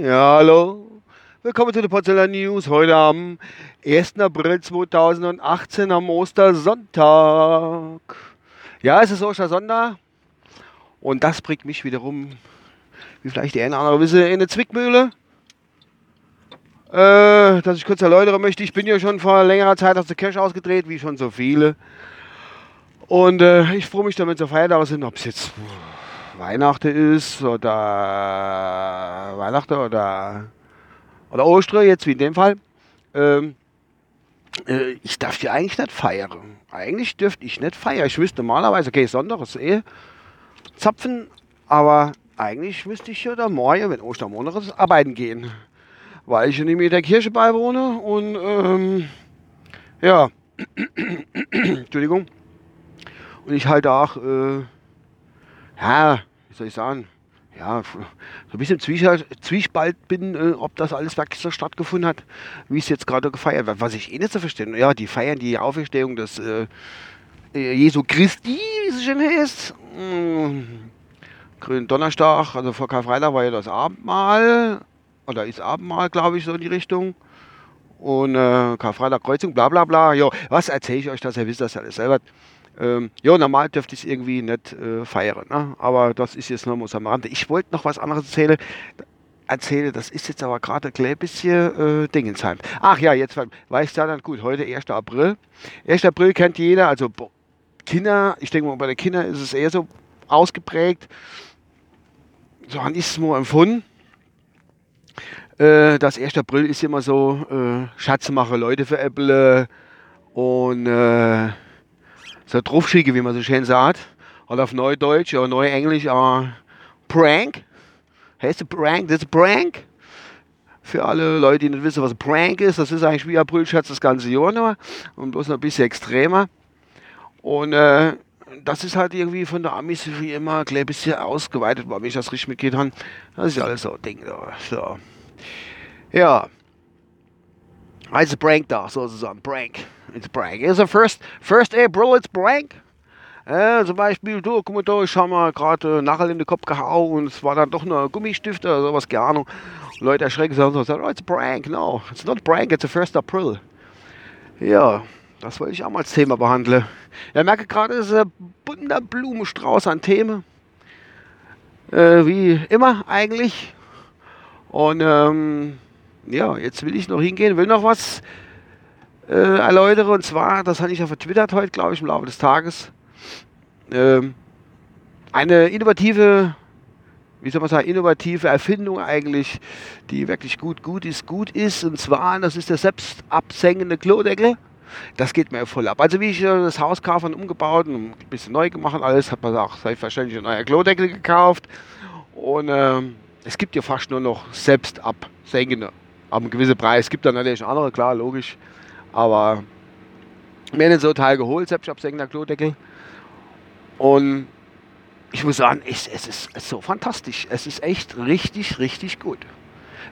Ja, hallo. Willkommen zu den Porzellan News heute am 1. April 2018 am Ostersonntag. Ja, es ist Ostersonntag und das bringt mich wiederum, wie vielleicht die eine oder andere wissen, in eine Zwickmühle. Äh, dass ich kurz erläutern möchte, ich bin ja schon vor längerer Zeit aus der Kirche ausgedreht, wie schon so viele. Und äh, ich freue mich damit, so Feiertage sind, ob es jetzt Weihnachten ist oder Weihnachten oder, oder Ostern, jetzt wie in dem Fall. Ähm, äh, ich darf die eigentlich nicht feiern. Eigentlich dürfte ich nicht feiern. Ich wüsste normalerweise, okay, ist eh Zapfen, aber eigentlich müsste ich ja da morgen, wenn Ostermonat ist, arbeiten gehen. Weil ich ja mit der Kirche beiwohne und ähm, ja, Entschuldigung. Und ich halt auch, äh, ja, wie soll ich sagen, ja, so ein bisschen Zwiespalt bin, äh, ob das alles wirklich so stattgefunden hat, wie es jetzt gerade gefeiert wird. Was ich eh nicht so verstehe, ja, die feiern die Auferstehung des äh, äh Jesu Christi, wie es schon heißt. Mmh. Grünen Donnerstag, also vor Karfreitag war ja das Abendmahl, oder ist Abendmahl, glaube ich, so in die Richtung. Und äh, Karfreitag Kreuzung, bla bla bla. Jo, was erzähle ich euch das? Ihr wisst das ja alles selber. Ähm, ja, normal dürfte ich es irgendwie nicht äh, feiern. Ne? Aber das ist jetzt nur am Rande. Ich wollte noch was anderes erzählen. Erzähle, das ist jetzt aber gerade ein bisschen äh, Dingensheim. Ach ja, jetzt weiß ich da dann gut. Heute 1. April. 1. April kennt jeder. Also Kinder, ich denke mal, bei den Kindern ist es eher so ausgeprägt. So habe ich es mal empfunden. Äh, das 1. April ist immer so äh, Schatzmacher, Leute veräppeln und äh, so draufschicken, wie man so schön sagt. Oder auf Neudeutsch oder Neuenglisch, äh, Prank. Heißt ein Prank? Das ist Prank. Für alle Leute, die nicht wissen, was ein Prank ist, das ist eigentlich wie Aprilscherz das ganze Jahr nur und bloß noch ein bisschen extremer. Und äh, das ist halt irgendwie von der Amis wie immer ein bisschen ausgeweitet, weil ich das richtig mitgehen kann. Das ist alles so ein Ding. So. Ja. Also Prank da, sozusagen. Prank. It's Prank. It's a first, first April, it's Prank. Äh, zum Beispiel, du, guck mal da, ich habe mal gerade Nachel in den Kopf gehauen und es war dann doch nur Gummistifte oder sowas, keine Ahnung. Leute erschrecken sich und sagen, oh, it's a prank. No, it's not a prank, it's a first April. Ja, das wollte ich auch mal als Thema behandeln. Ja, merke gerade, es ist ein bunter Blumenstrauß an Themen. Äh, wie immer eigentlich. Und ähm, ja, jetzt will ich noch hingehen, will noch was äh, erläutern. Und zwar, das hatte ich ja vertwittert heute, glaube ich, im Laufe des Tages. Ähm, eine innovative, wie soll man sagen, innovative Erfindung eigentlich, die wirklich gut, gut ist, gut ist. Und zwar, das ist der selbst absenkende Klodeckel. Das geht mir voll ab. Also wie ich das Haus kaufe und umgebaut und ein bisschen neu gemacht alles, hat man auch selbstverständlich ein neuer Klodeckel gekauft. Und ähm, es gibt ja fast nur noch selbst absenkende ab einem gewissen Preis. Es gibt dann natürlich andere, klar, logisch. Aber mir haben so Teil geholt, selbst absenkender Klodeckel. Und ich muss sagen, es, es ist so fantastisch. Es ist echt richtig, richtig gut.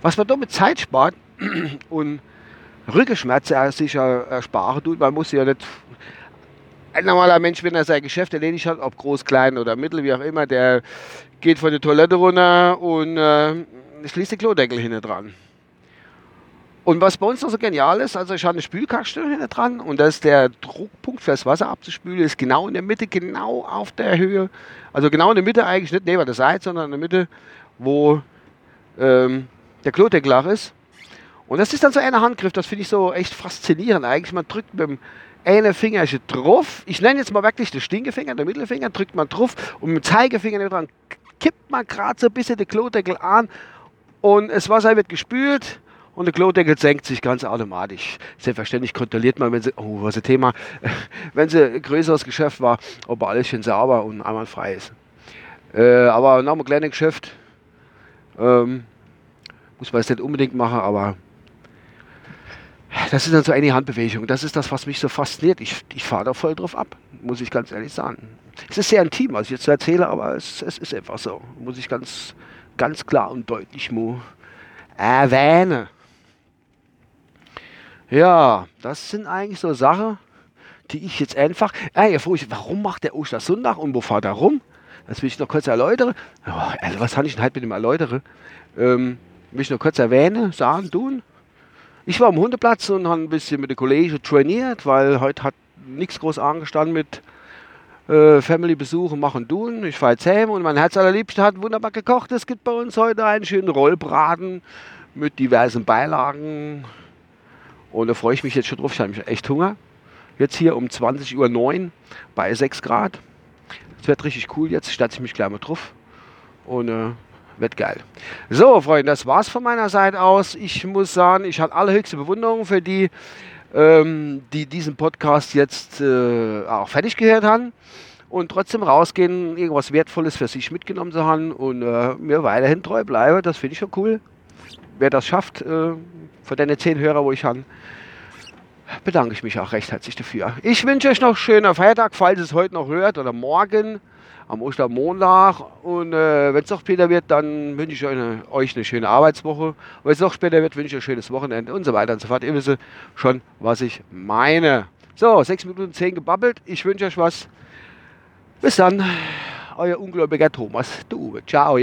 Was man damit Zeit spart und Rückenschmerzen sich ersparen tut, man muss ja nicht. Ein normaler Mensch, wenn er sein Geschäft erledigt hat, ob groß, klein oder mittel, wie auch immer, der geht von der Toilette runter und äh, schließt den Klodeckel hinten dran. Und was bei uns noch so genial ist, also ich habe eine Spülkasten hinten dran und das ist der Druckpunkt für das Wasser abzuspülen, ist genau in der Mitte, genau auf der Höhe, also genau in der Mitte eigentlich, nicht neben der Seite, sondern in der Mitte, wo ähm, der Klodeckel ist. Und das ist dann so ein Handgriff, das finde ich so echt faszinierend eigentlich. Man drückt mit dem einen Finger drauf, ich nenne jetzt mal wirklich den Stinkefinger, der Mittelfinger, drückt man drauf und mit dem Zeigefinger dran kippt man gerade so ein bisschen den Klodeckel an und das Wasser wird gespült und der Klodeckel senkt sich ganz automatisch. Selbstverständlich kontrolliert man, wenn sie, oh, was ein Thema, wenn sie ein größeres Geschäft war, ob alles schön sauber und einwandfrei ist. Äh, aber nach einem kleinen Geschäft ähm, muss man es nicht unbedingt machen, aber das ist dann so eine Handbewegung. Das ist das, was mich so fasziniert. Ich, ich fahre da voll drauf ab, muss ich ganz ehrlich sagen. Es ist sehr intim, was ich jetzt erzähle, aber es, es ist einfach so. Muss ich ganz, ganz klar und deutlich erwähnen. Ja, das sind eigentlich so Sachen, die ich jetzt einfach. Ah, ja, warum macht der Ostersonntag und wo fahrt er rum? Das will ich noch kurz erläutern. Also was kann ich denn halt mit dem erläutern? Ähm, will ich noch kurz erwähnen, sagen, tun. Ich war am Hundeplatz und habe ein bisschen mit den Kollegen trainiert, weil heute hat nichts groß angestanden mit äh, Family-Besuchen machen, tun. Ich fahre jetzt heim und mein Herz allerliebste hat wunderbar gekocht. Es gibt bei uns heute einen schönen Rollbraten mit diversen Beilagen. Und da freue ich mich jetzt schon drauf. Ich habe echt Hunger. Jetzt hier um 20.09 Uhr bei 6 Grad. Es wird richtig cool jetzt. Stelle ich mich gleich mal drauf. Und äh, wird geil. So, Freunde, das war's von meiner Seite aus. Ich muss sagen, ich habe allerhöchste Bewunderung für die, ähm, die diesen Podcast jetzt äh, auch fertig gehört haben und trotzdem rausgehen, irgendwas Wertvolles für sich mitgenommen zu haben und äh, mir weiterhin treu bleiben. Das finde ich schon cool. Wer das schafft, äh, von den zehn Hörer, wo ich habe, bedanke ich mich auch recht herzlich dafür. Ich wünsche euch noch schönen Feiertag, falls es heute noch hört oder morgen am Ostermontag. Und äh, wenn es noch später wird, dann wünsche ich euch eine, euch eine schöne Arbeitswoche. Und wenn es noch später wird, wünsche ich euch ein schönes Wochenende und so weiter und so fort. Ihr wisst schon, was ich meine. So, 6 Minuten 10 gebabbelt. Ich wünsche euch was. Bis dann. Euer ungläubiger Thomas. Du, ciao.